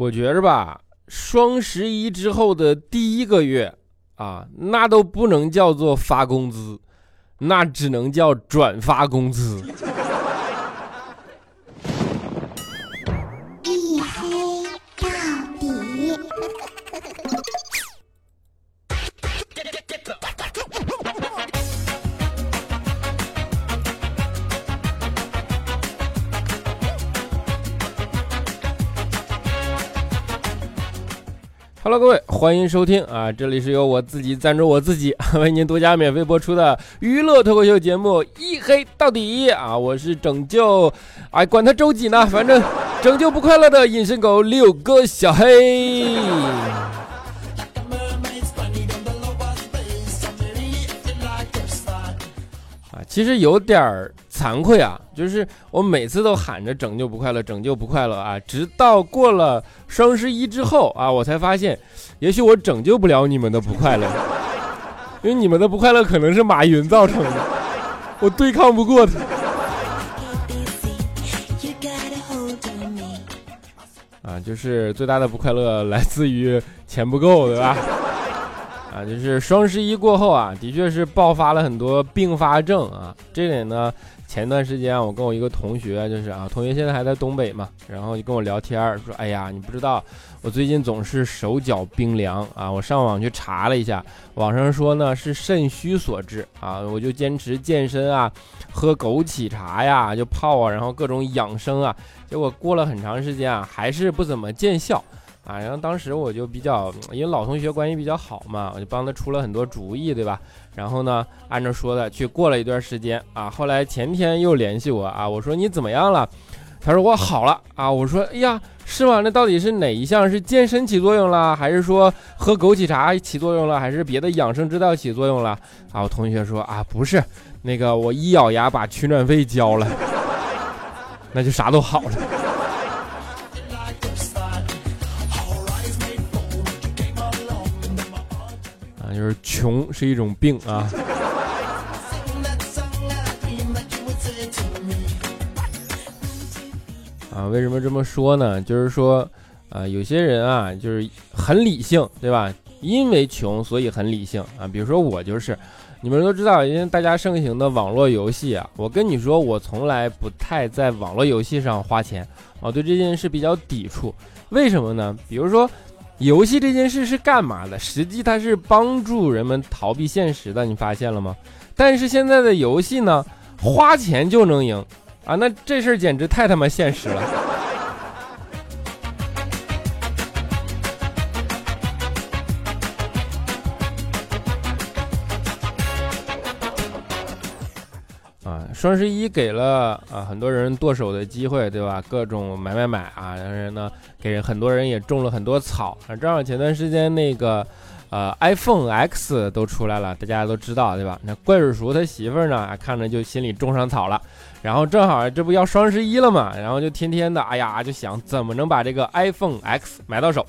我觉着吧，双十一之后的第一个月啊，那都不能叫做发工资，那只能叫转发工资。Hello，各位，欢迎收听啊！这里是由我自己赞助我自己，为您独家免费播出的娱乐脱口秀节目《一黑到底》啊！我是拯救，哎，管他周几呢，反正拯救不快乐的隐身狗六哥小黑。啊，其实有点儿。惭愧啊，就是我每次都喊着拯救不快乐，拯救不快乐啊，直到过了双十一之后啊，我才发现，也许我拯救不了你们的不快乐，因为你们的不快乐可能是马云造成的，我对抗不过他。啊，就是最大的不快乐来自于钱不够，对吧？啊，就是双十一过后啊，的确是爆发了很多并发症啊，这点呢。前段时间我跟我一个同学，就是啊，同学现在还在东北嘛，然后就跟我聊天说，哎呀，你不知道，我最近总是手脚冰凉啊。我上网去查了一下，网上说呢是肾虚所致啊。我就坚持健身啊，喝枸杞茶呀，就泡啊，然后各种养生啊，结果过了很长时间啊，还是不怎么见效。啊，然后当时我就比较，因为老同学关系比较好嘛，我就帮他出了很多主意，对吧？然后呢，按照说的去过了一段时间啊，后来前天又联系我啊，我说你怎么样了？他说我好了啊。我说哎呀，是吗？那到底是哪一项是健身起作用了，还是说喝枸杞茶起作用了，还是别的养生之道起作用了？啊，我同学说啊，不是，那个我一咬牙把取暖费交了，那就啥都好了。穷是一种病啊！啊，为什么这么说呢？就是说，啊，有些人啊，就是很理性，对吧？因为穷，所以很理性啊。比如说我就是，你们都知道，因为大家盛行的网络游戏啊，我跟你说，我从来不太在网络游戏上花钱啊，对这件事比较抵触。为什么呢？比如说。游戏这件事是干嘛的？实际它是帮助人们逃避现实的，你发现了吗？但是现在的游戏呢，花钱就能赢啊，那这事儿简直太他妈现实了。啊双十一给了啊很多人剁手的机会，对吧？各种买买买啊，然后呢，给很多人也种了很多草啊。正好前段时间那个，呃，iPhone X 都出来了，大家都知道，对吧？那怪叔叔他媳妇儿呢，看着就心里种上草了。然后正好这不要双十一了嘛，然后就天天的，哎呀，就想怎么能把这个 iPhone X 买到手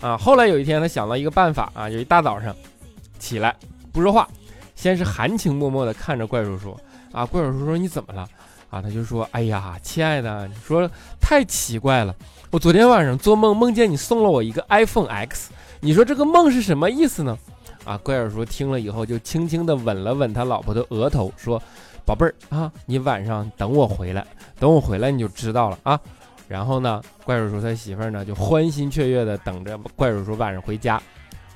啊。后来有一天他想到一个办法啊，就一大早上起来不说话，先是含情脉脉的看着怪叔叔。啊，怪叔叔说你怎么了？啊，他就说，哎呀，亲爱的，你说太奇怪了，我昨天晚上做梦梦见你送了我一个 iPhone X，你说这个梦是什么意思呢？啊，怪叔叔听了以后就轻轻的吻了吻他老婆的额头，说，宝贝儿啊，你晚上等我回来，等我回来你就知道了啊。然后呢，怪叔叔他媳妇儿呢就欢欣雀跃的等着怪叔叔晚上回家，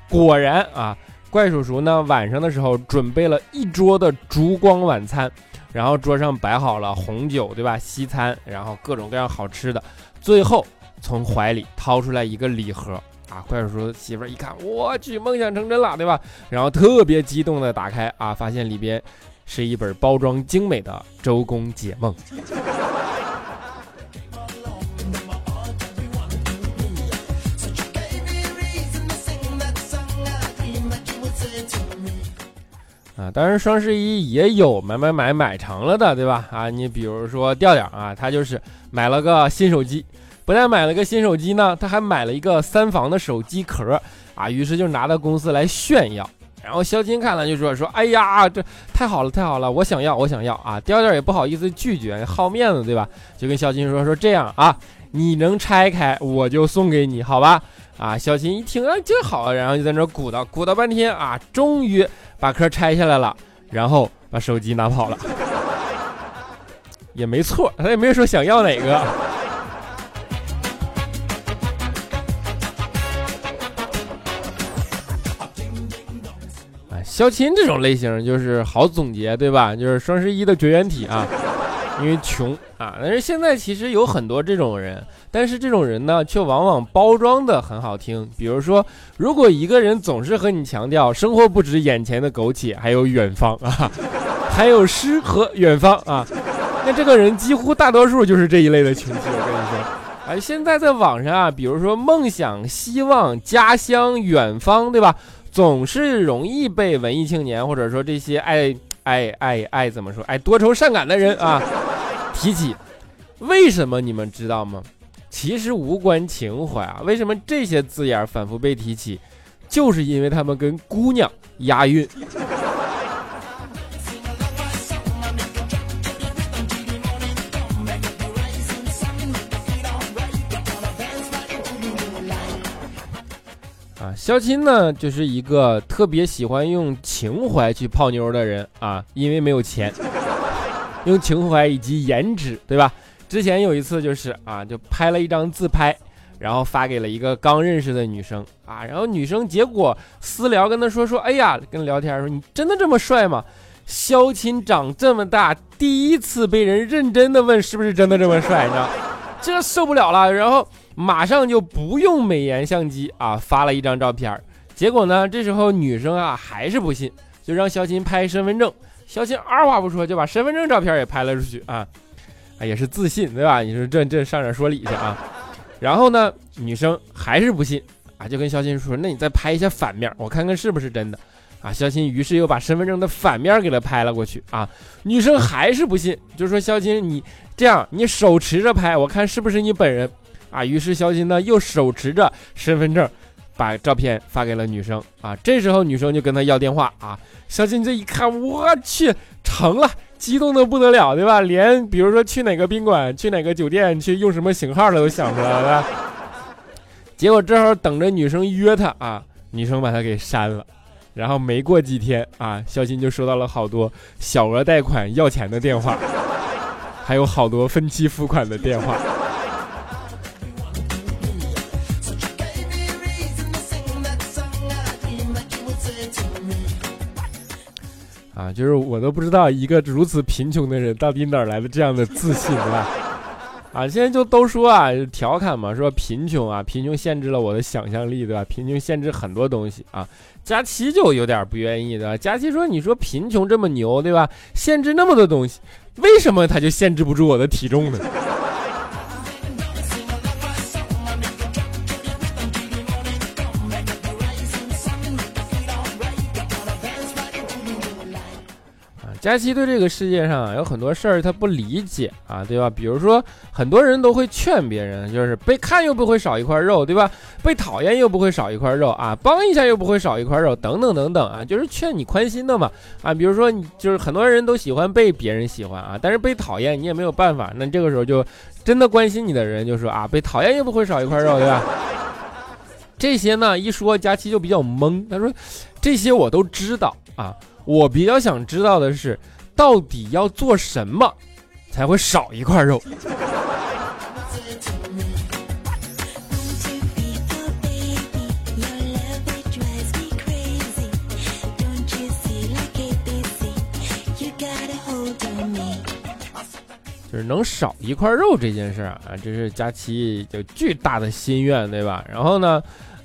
果然啊，怪叔叔呢晚上的时候准备了一桌的烛光晚餐。然后桌上摆好了红酒，对吧？西餐，然后各种各样好吃的。最后从怀里掏出来一个礼盒啊！怪叔叔媳妇儿一看，我去，梦想成真了，对吧？然后特别激动的打开啊，发现里边是一本包装精美的《周公解梦》。啊，当然双十一也有买买买买成了的，对吧？啊，你比如说调调啊，他就是买了个新手机，不但买了个新手机呢，他还买了一个三防的手机壳啊，于是就拿到公司来炫耀。然后肖金看了就说说，哎呀，这太好了，太好了，我想要，我想要啊！调调也不好意思拒绝，好面子，对吧？就跟肖金说说这样啊，你能拆开，我就送给你，好吧？啊，小琴一听啊，这好，然后就在那鼓捣鼓捣半天啊，终于把壳拆下来了，然后把手机拿跑了，也没错，他也没说想要哪个。肖琴这种类型就是好总结，对吧？就是双十一的绝缘体啊。因为穷啊，但是现在其实有很多这种人，但是这种人呢，却往往包装的很好听。比如说，如果一个人总是和你强调生活不止眼前的苟且，还有远方啊，还有诗和远方啊，那这个人几乎大多数就是这一类的群体。我跟你说，啊，现在在网上啊，比如说梦想、希望、家乡、远方，对吧？总是容易被文艺青年或者说这些爱。爱爱爱怎么说？爱多愁善感的人啊，提起，为什么你们知道吗？其实无关情怀啊。为什么这些字眼反复被提起？就是因为他们跟姑娘押韵。肖钦呢，就是一个特别喜欢用情怀去泡妞的人啊，因为没有钱，用情怀以及颜值，对吧？之前有一次就是啊，就拍了一张自拍，然后发给了一个刚认识的女生啊，然后女生结果私聊跟他说说，哎呀，跟聊天说你真的这么帅吗？肖钦长这么大，第一次被人认真的问是不是真的这么帅，你知道？这受不了了，然后。马上就不用美颜相机啊，发了一张照片结果呢，这时候女生啊还是不信，就让肖琴拍身份证。肖琴二话不说就把身份证照片也拍了出去啊，啊 也是自信对吧？你说这这上哪说理去啊？然后呢，女生还是不信啊，就跟肖琴说：“那你再拍一下反面，我看看是不是真的。”啊，肖琴于是又把身份证的反面给他拍了过去啊，女生还是不信，就说：“肖琴，你这样，你手持着拍，我看是不是你本人。”啊，于是肖金呢又手持着身份证，把照片发给了女生啊。这时候女生就跟他要电话啊。肖金这一看，我去，成了，激动的不得了，对吧？连比如说去哪个宾馆、去哪个酒店、去用什么型号的都想出来了。结果正好等着女生约他啊，女生把他给删了。然后没过几天啊，肖鑫就收到了好多小额贷款要钱的电话，还有好多分期付款的电话。啊，就是我都不知道一个如此贫穷的人到底哪来的这样的自信啊！啊，现在就都说啊，调侃嘛，说贫穷啊，贫穷限制了我的想象力，对吧？贫穷限制很多东西啊。佳琪就有点不愿意，的？佳琪说：“你说贫穷这么牛，对吧？限制那么多东西，为什么他就限制不住我的体重呢？”佳期对这个世界上有很多事儿他不理解啊，对吧？比如说很多人都会劝别人，就是被看又不会少一块肉，对吧？被讨厌又不会少一块肉啊，帮一下又不会少一块肉，等等等等啊，就是劝你宽心的嘛啊。比如说你就是很多人都喜欢被别人喜欢啊，但是被讨厌你也没有办法，那这个时候就真的关心你的人就说啊，被讨厌又不会少一块肉，对吧？这些呢一说佳期就比较懵，他说这些我都知道啊。我比较想知道的是，到底要做什么才会少一块肉？就是能少一块肉这件事啊，这是佳琪就巨大的心愿，对吧？然后呢？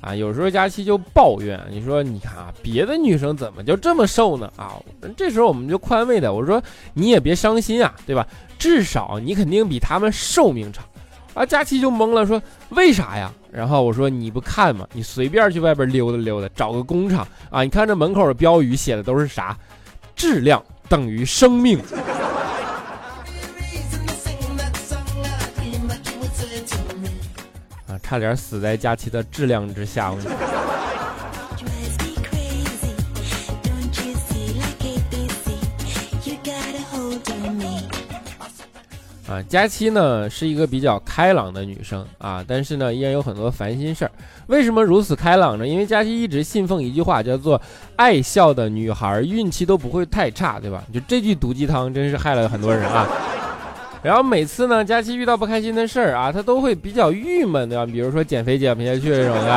啊，有时候佳期就抱怨，你说你看啊，别的女生怎么就这么瘦呢？啊，这时候我们就宽慰的，我说你也别伤心啊，对吧？至少你肯定比他们寿命长。啊，佳期就懵了，说为啥呀？然后我说你不看吗？你随便去外边溜达溜达，找个工厂啊，你看这门口的标语写的都是啥？质量等于生命。差点死在佳期的质量之下。啊，佳期呢是一个比较开朗的女生啊，但是呢依然有很多烦心事儿。为什么如此开朗呢？因为佳期一直信奉一句话，叫做“爱笑的女孩运气都不会太差”，对吧？就这句毒鸡汤真是害了很多人啊。然后每次呢，佳期遇到不开心的事儿啊，她都会比较郁闷，对吧？比如说减肥减不下去这种的，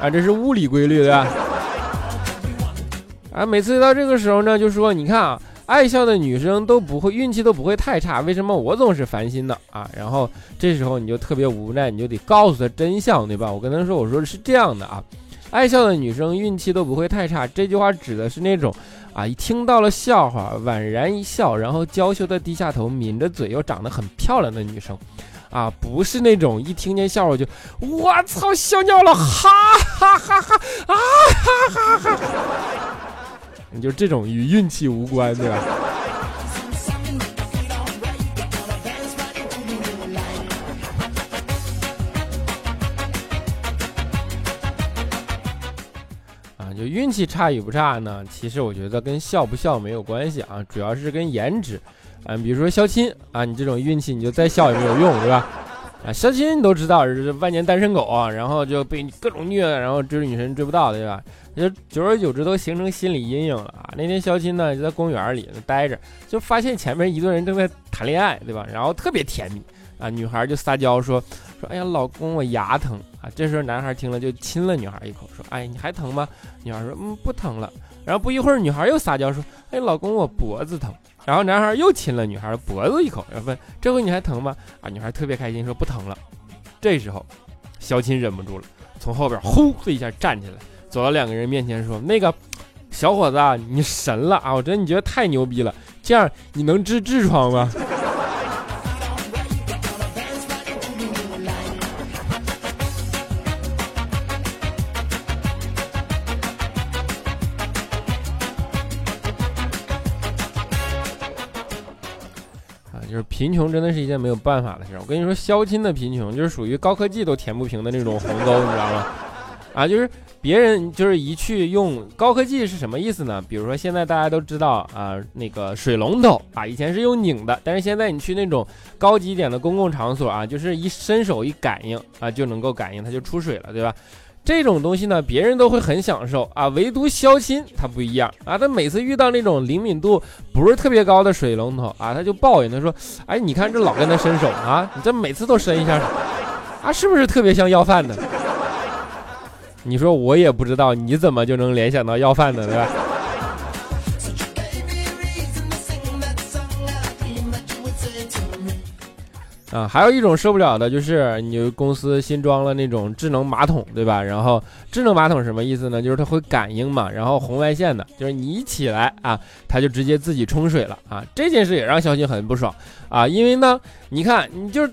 啊，这是物理规律，对吧？啊，每次到这个时候呢，就说你看啊。爱笑的女生都不会运气都不会太差，为什么我总是烦心呢？啊，然后这时候你就特别无奈，你就得告诉她真相，对吧？我跟她说，我说是这样的啊，爱笑的女生运气都不会太差。这句话指的是那种啊，一听到了笑话宛然一笑，然后娇羞的低下头，抿着嘴又长得很漂亮的女生，啊，不是那种一听见笑话就我操笑尿了，哈哈哈哈啊哈哈哈。你就这种与运气无关，对吧？气差与不差呢？其实我觉得跟笑不笑没有关系啊，主要是跟颜值。啊，比如说肖钦啊，你这种运气，你就再笑也没有用，对吧？啊，肖钦你都知道是万年单身狗啊，然后就被各种虐，然后追女神追不到，对吧？就久而久之都形成心理阴影了啊！那天肖钦呢就在公园里待着，就发现前面一堆人正在谈恋爱，对吧？然后特别甜蜜啊，女孩就撒娇说说，哎呀，老公我牙疼啊！这时候男孩听了就亲了女孩一口，说，哎，你还疼吗？女孩说，嗯，不疼了。然后不一会儿，女孩又撒娇说，哎，老公我脖子疼。然后男孩又亲了女孩脖子一口，然后问，这回你还疼吗？啊，女孩特别开心说不疼了。这时候，小琴忍不住了，从后边呼的一下站起来。走到两个人面前说：“那个小伙子，你神了啊！我真的你觉得太牛逼了。这样你能治痔疮吗？”贫穷真的是一件没有办法的事。我跟你说，肖钦的贫穷就是属于高科技都填不平的那种鸿沟，你知道吗？啊，就是。别人就是一去用高科技是什么意思呢？比如说现在大家都知道啊，那个水龙头啊，以前是用拧的，但是现在你去那种高级点的公共场所啊，就是一伸手一感应啊，就能够感应它就出水了，对吧？这种东西呢，别人都会很享受啊，唯独肖钦他不一样啊，他每次遇到那种灵敏度不是特别高的水龙头啊，他就抱怨他说：“哎，你看这老跟他伸手啊，你这每次都伸一下，啊，是不是特别像要饭的？”你说我也不知道，你怎么就能联想到要饭的，对吧？啊，还有一种受不了的就是你公司新装了那种智能马桶，对吧？然后智能马桶什么意思呢？就是它会感应嘛，然后红外线的，就是你一起来啊，它就直接自己冲水了啊。这件事也让小新很不爽啊，因为呢，你看你就。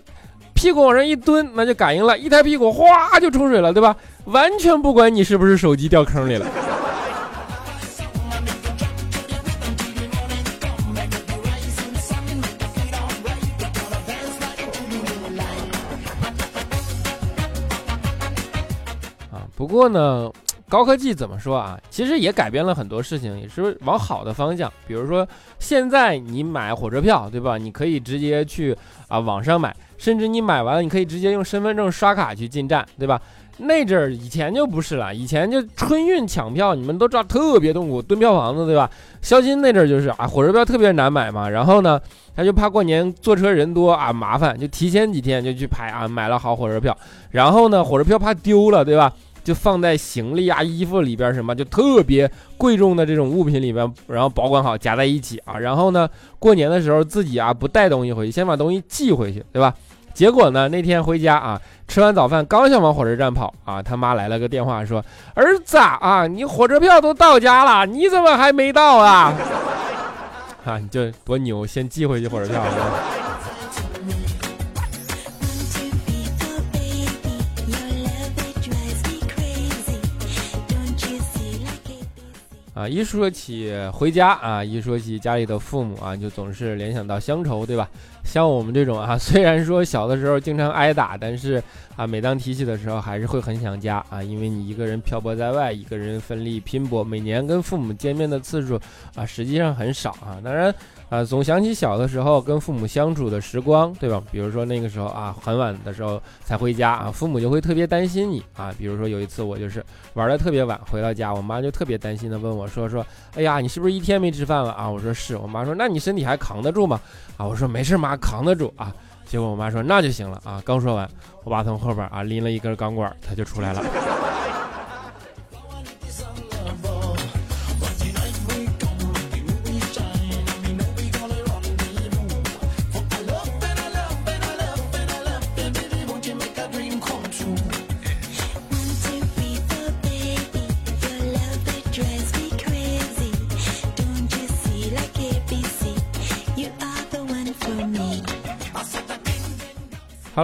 屁股往上一蹲，那就感应了，一抬屁股，哗就冲水了，对吧？完全不管你是不是手机掉坑里了。不过呢，高科技怎么说啊？其实也改变了很多事情，也是往好的方向。比如说，现在你买火车票，对吧？你可以直接去啊网上买。甚至你买完了，你可以直接用身份证刷卡去进站，对吧？那阵儿以前就不是了，以前就春运抢票，你们都知道特别痛苦，蹲票房子，对吧？肖金那阵儿就是啊，火车票特别难买嘛，然后呢，他就怕过年坐车人多啊麻烦，就提前几天就去排啊，买了好火车票，然后呢，火车票怕丢了，对吧？就放在行李啊、衣服里边什么，就特别贵重的这种物品里边，然后保管好，夹在一起啊。然后呢，过年的时候自己啊不带东西回去，先把东西寄回去，对吧？结果呢？那天回家啊，吃完早饭刚想往火车站跑啊，他妈来了个电话说：“儿子啊，你火车票都到家了，你怎么还没到啊？” 啊，你这多牛，先寄回去火车票。啊，一说起回家啊，一说起家里的父母啊，就总是联想到乡愁，对吧？像我们这种啊，虽然说小的时候经常挨打，但是啊，每当提起的时候，还是会很想家啊，因为你一个人漂泊在外，一个人奋力拼搏，每年跟父母见面的次数啊，实际上很少啊。当然。啊，总想起小的时候跟父母相处的时光，对吧？比如说那个时候啊，很晚的时候才回家啊，父母就会特别担心你啊。比如说有一次我就是玩的特别晚回到家，我妈就特别担心的问我说说，哎呀，你是不是一天没吃饭了啊？我说是。我妈说那你身体还扛得住吗？啊，我说没事妈，扛得住啊。结果我妈说那就行了啊。刚说完，我爸从后边啊拎了一根钢管，他就出来了。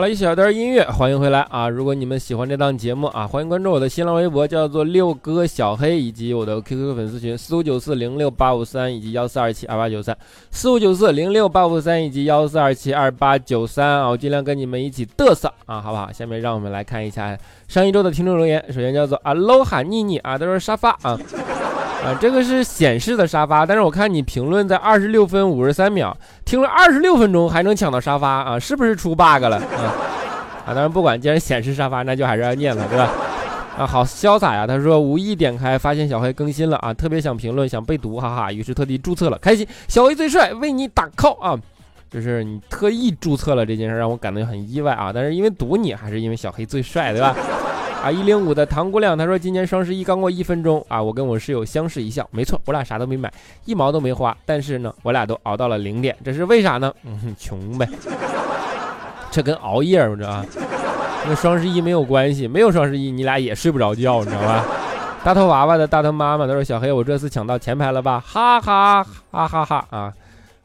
一小段音乐，欢迎回来啊！如果你们喜欢这档节目啊，欢迎关注我的新浪微博，叫做六哥小黑，以及我的 QQ 粉丝群四五九四零六八五三以及幺四二七二八九三四五九四零六八五三以及幺四二七二八九三啊！我尽量跟你们一起嘚瑟啊，好不好？下面让我们来看一下上一周的听众留言，首先叫做阿 o 哈妮妮啊，他说沙发啊。啊，这个是显示的沙发，但是我看你评论在二十六分五十三秒，听了二十六分钟还能抢到沙发啊，是不是出 bug 了啊？啊，当然不管，既然显示沙发，那就还是要念了，对吧？啊，好潇洒呀！他说无意点开发现小黑更新了啊，特别想评论，想被读，哈哈，于是特地注册了，开心，小黑最帅，为你打 call 啊！就是你特意注册了这件事，让我感到很意外啊，但是因为读你，还是因为小黑最帅，对吧？啊，一零五的唐姑娘，她说今年双十一刚过一分钟啊，我跟我室友相视一笑，没错，我俩啥都没买，一毛都没花，但是呢，我俩都熬到了零点，这是为啥呢？嗯，穷呗，这跟熬夜我知道啊，跟双十一没有关系，没有双十一你俩也睡不着觉，你知道吧？大头娃娃的大头妈妈，她说小黑，我这次抢到前排了吧？哈哈哈哈哈哈啊！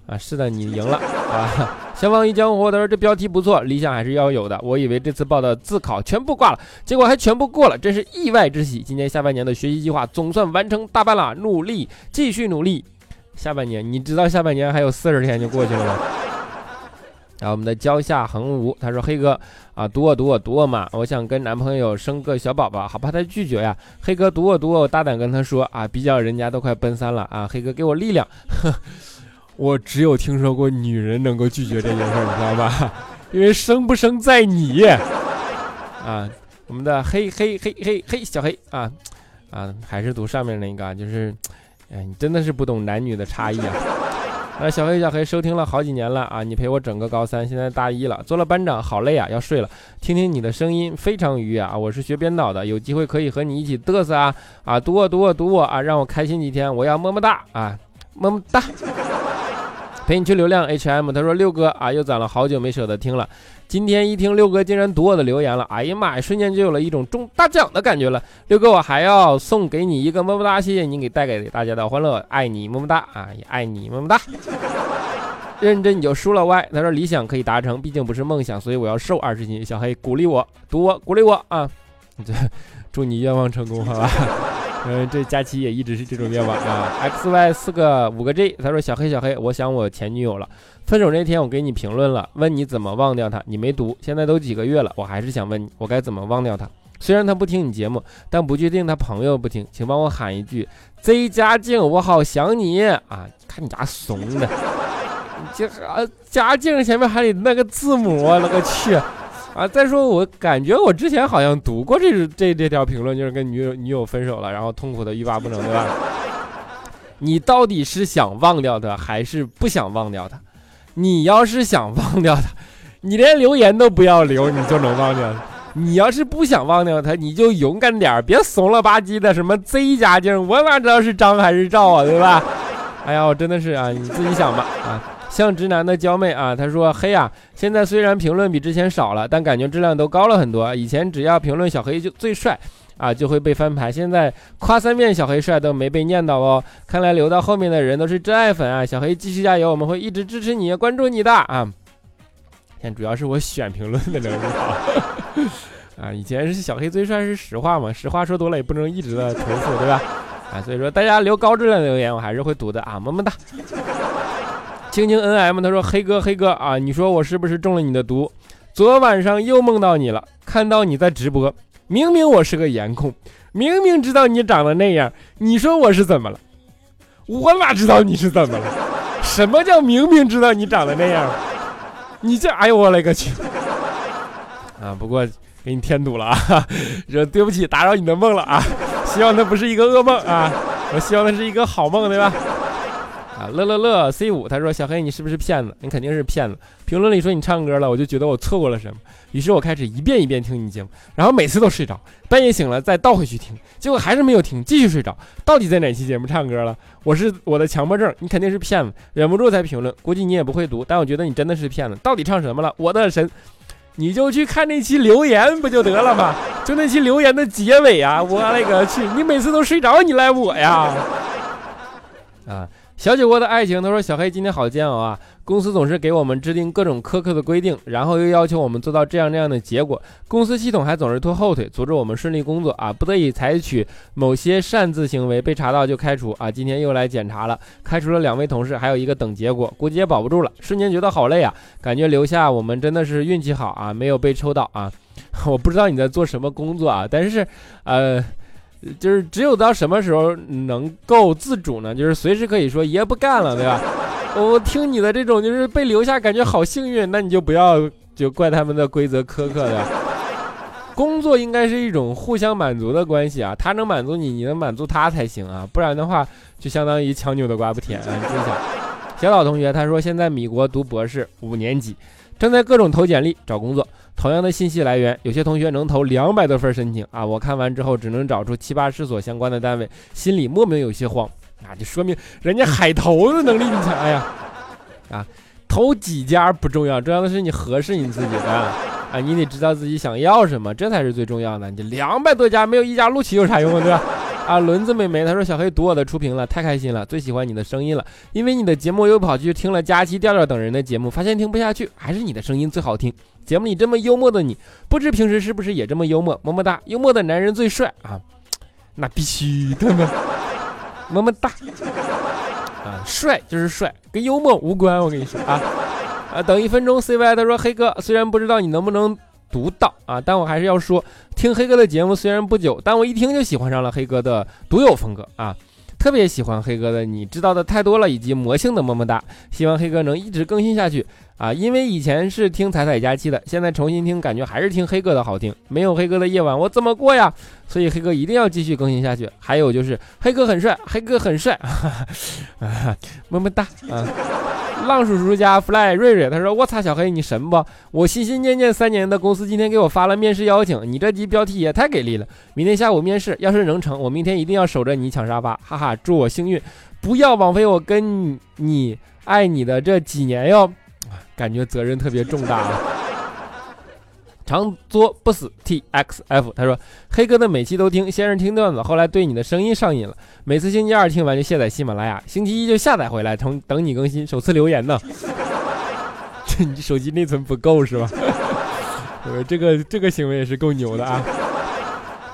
啊，是的，你赢了啊！相忘于江湖，他说这标题不错，理想还是要有的。我以为这次报的自考全部挂了，结果还全部过了，真是意外之喜。今年下半年的学习计划总算完成大半了，努力，继续努力。下半年，你知道下半年还有四十天就过去了吗？然 后我们的蕉下横无，他说黑哥啊，读我读我读我嘛，我想跟男朋友生个小宝宝，好怕他拒绝呀。黑哥读我读我，我大胆跟他说啊，比较人家都快奔三了啊，黑哥给我力量。我只有听说过女人能够拒绝这件事儿，你知道吧？因为生不生在你啊！我们的黑黑黑黑黑小黑啊啊，还是读上面那个，就是，哎，你真的是不懂男女的差异啊！啊，小黑小黑收听了好几年了啊，你陪我整个高三，现在大一了，做了班长，好累啊，要睡了。听听你的声音非常愉悦啊！我是学编导的，有机会可以和你一起嘚瑟啊啊！读我读我读我啊，让我开心几天，我要么么哒啊，么么哒。陪你去流量 HM，他说六哥啊，又攒了好久没舍得听了，今天一听六哥竟然读我的留言了，哎呀妈呀，瞬间就有了一种中大奖的感觉了。六哥，我还要送给你一个么么哒，谢谢你给带给大家的欢乐，爱你么么哒啊，也爱你么么哒。认真你就输了歪，他说理想可以达成，毕竟不是梦想，所以我要瘦二十斤。小黑鼓励我，读我，鼓励我啊，这 祝你愿望成功，好吧。嗯，这佳琪也一直是这种愿望啊。X Y 四个五个 G，他说小黑小黑，我想我前女友了。分手那天我给你评论了，问你怎么忘掉她，你没读。现在都几个月了，我还是想问你，我该怎么忘掉她？虽然他不听你节目，但不确定他朋友不听，请帮我喊一句 Z 佳静，我好想你啊！看你咋怂的，这啊佳静前面还得那个字母，我勒个去！啊！再说，我感觉我之前好像读过这这这条评论，就是跟女友女友分手了，然后痛苦的欲罢不能，对吧？你到底是想忘掉他，还是不想忘掉他？你要是想忘掉他，你连留言都不要留，你就能忘掉他。你要是不想忘掉他，你就勇敢点，别怂了吧唧的。什么 Z 加劲，我哪知道是张还是赵啊，对吧？哎呀，我真的是啊，你自己想吧，啊。像直男的娇妹啊，他说：“黑啊，现在虽然评论比之前少了，但感觉质量都高了很多。以前只要评论小黑就最帅啊，就会被翻牌。现在夸三遍小黑帅都没被念叨哦。看来留到后面的人都是真爱粉啊！小黑继续加油，我们会一直支持你，关注你的啊。现在主要是我选评论的能力好啊。以前是小黑最帅是实话嘛，实话说多了也不能一直的重复，对吧？啊，所以说大家留高质量的留言，我还是会读的啊，么么哒。”青青 N M 他说黑哥黑哥啊，你说我是不是中了你的毒？昨晚上又梦到你了，看到你在直播，明明我是个颜控，明明知道你长得那样，你说我是怎么了？我哪知道你是怎么了？什么叫明明知道你长得那样？你这哎呦我勒个去！啊，不过给你添堵了啊，说对不起打扰你的梦了啊，希望那不是一个噩梦啊，我希望那是一个好梦，对吧？啊，乐乐乐 C 五，他说小黑你是不是骗子？你肯定是骗子。评论里说你唱歌了，我就觉得我错过了什么，于是我开始一遍一遍听你节目，然后每次都睡着，半夜醒了再倒回去听，结果还是没有听，继续睡着。到底在哪期节目唱歌了？我是我的强迫症，你肯定是骗子，忍不住才评论，估计你也不会读，但我觉得你真的是骗子。到底唱什么了？我的神，你就去看那期留言不就得了吗？就那期留言的结尾啊，我勒个去，你每次都睡着，你赖我呀？啊。小酒窝的爱情，他说：“小黑今天好煎熬啊！公司总是给我们制定各种苛刻的规定，然后又要求我们做到这样那样的结果。公司系统还总是拖后腿，阻止我们顺利工作啊！不得已采取某些擅自行为，被查到就开除啊！今天又来检查了，开除了两位同事，还有一个等结果，估计也保不住了。瞬间觉得好累啊！感觉留下我们真的是运气好啊，没有被抽到啊！我不知道你在做什么工作啊，但是，呃。”就是只有到什么时候能够自主呢？就是随时可以说爷不干了，对吧？我听你的这种就是被留下，感觉好幸运，那你就不要就怪他们的规则苛刻的。工作应该是一种互相满足的关系啊，他能满足你，你能满足他才行啊，不然的话就相当于强扭的瓜不甜啊。小岛同学他说现在米国读博士五年级，正在各种投简历找工作。同样的信息来源，有些同学能投两百多份申请啊！我看完之后只能找出七八十所相关的单位，心里莫名有些慌。那就说明人家海投的能力强。哎呀，啊，投几家不重要，重要的是你合适你自己的啊！你得知道自己想要什么，这才是最重要的。你两百多家没有一家录取有啥用啊？对吧？啊，轮子妹妹，她说小黑读我的出屏了，太开心了，最喜欢你的声音了。因为你的节目又跑去听了佳期、调调等人的节目，发现听不下去，还是你的声音最好听。节目里这么幽默的你，不知平时是不是也这么幽默？么么哒，幽默的男人最帅啊！那必须的嘛，么么哒啊，帅就是帅，跟幽默无关。我跟你说啊啊，等一分钟，CY 他说黑哥，虽然不知道你能不能独到啊，但我还是要说，听黑哥的节目虽然不久，但我一听就喜欢上了黑哥的独有风格啊。特别喜欢黑哥的，你知道的太多了，以及魔性的么么哒。希望黑哥能一直更新下去啊！因为以前是听彩彩佳期的，现在重新听，感觉还是听黑哥的好听。没有黑哥的夜晚，我怎么过呀？所以黑哥一定要继续更新下去。还有就是黑哥很帅，黑哥很帅，啊么么哒啊！浪叔叔家 fly 瑞瑞，他说：“我擦，小黑你神不？我心心念念三年的公司今天给我发了面试邀请，你这集标题也太给力了！明天下午面试，要是能成，我明天一定要守着你抢沙发，哈哈！祝我幸运，不要枉费我跟你爱你的这几年哟！感觉责任特别重大了。”长作不死 T X F，他说黑哥的每期都听，先是听段子，后来对你的声音上瘾了。每次星期二听完就卸载喜马拉雅，星期一就下载回来，等等你更新。首次留言呢，这你手机内存不够是吧？呃，这个这个行为也是够牛的啊！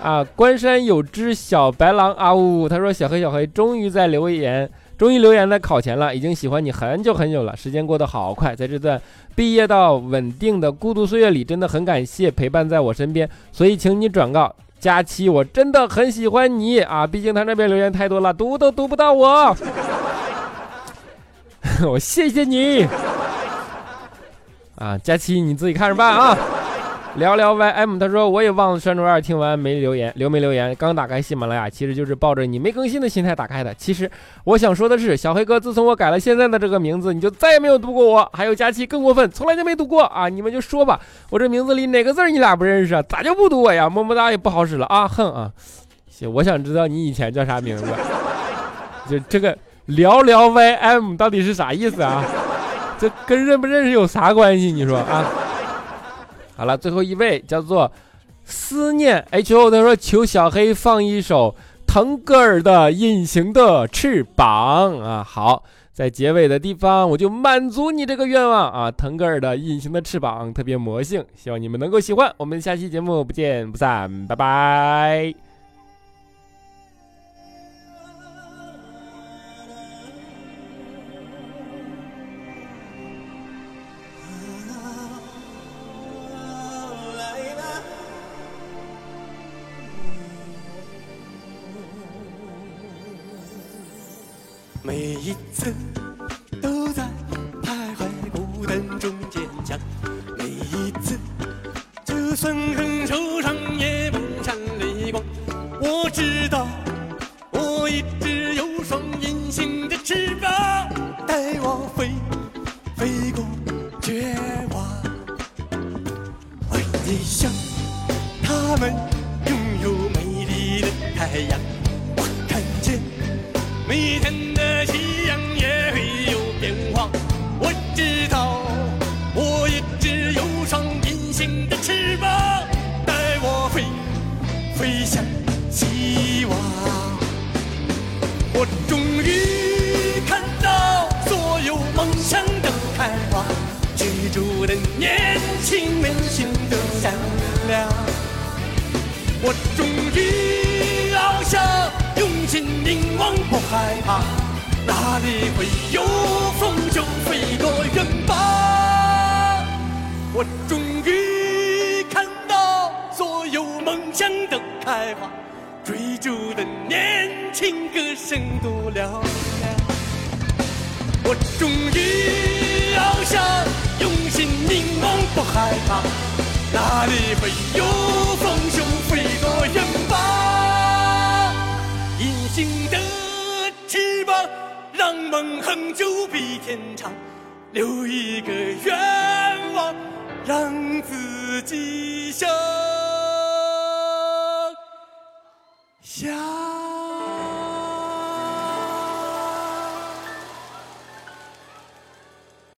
啊，关山有只小白狼啊呜，他说小黑小黑终于在留言。终于留言在考前了，已经喜欢你很久很久了。时间过得好快，在这段毕业到稳定的孤独岁月里，真的很感谢陪伴在我身边。所以，请你转告佳期，我真的很喜欢你 啊！毕竟他那边留言太多了，读都读不到我。我谢谢你啊，佳期你自己看着办啊。聊聊 YM，他说我也忘了山周二听完没留言，留没留言？刚打开喜马拉雅，其实就是抱着你没更新的心态打开的。其实我想说的是，小黑哥，自从我改了现在的这个名字，你就再也没有读过我。还有佳期更过分，从来就没读过啊！你们就说吧，我这名字里哪个字你俩不认识啊？咋就不读我呀？么么哒也不好使了啊！哼啊！行，我想知道你以前叫啥名字？就这个聊聊 YM 到底是啥意思啊？这跟认不认识有啥关系？你说啊？好了，最后一位叫做思念 H O，他说求小黑放一首腾格尔的《隐形的翅膀》啊。好，在结尾的地方我就满足你这个愿望啊。腾格尔的《隐形的翅膀》特别魔性，希望你们能够喜欢。我们下期节目不见不散，拜拜。每一次都在徘徊孤单中坚强，每一次就算很受伤也不闪泪光。我知道我一害怕，哪里会有风就飞多远吧。我终于看到所有梦想的开花，追逐的年轻歌声多嘹亮。我终于翱翔，用心凝望不害怕，哪里会有风就飞多远吧。让梦恒久比天长留一个愿望让自己想。想。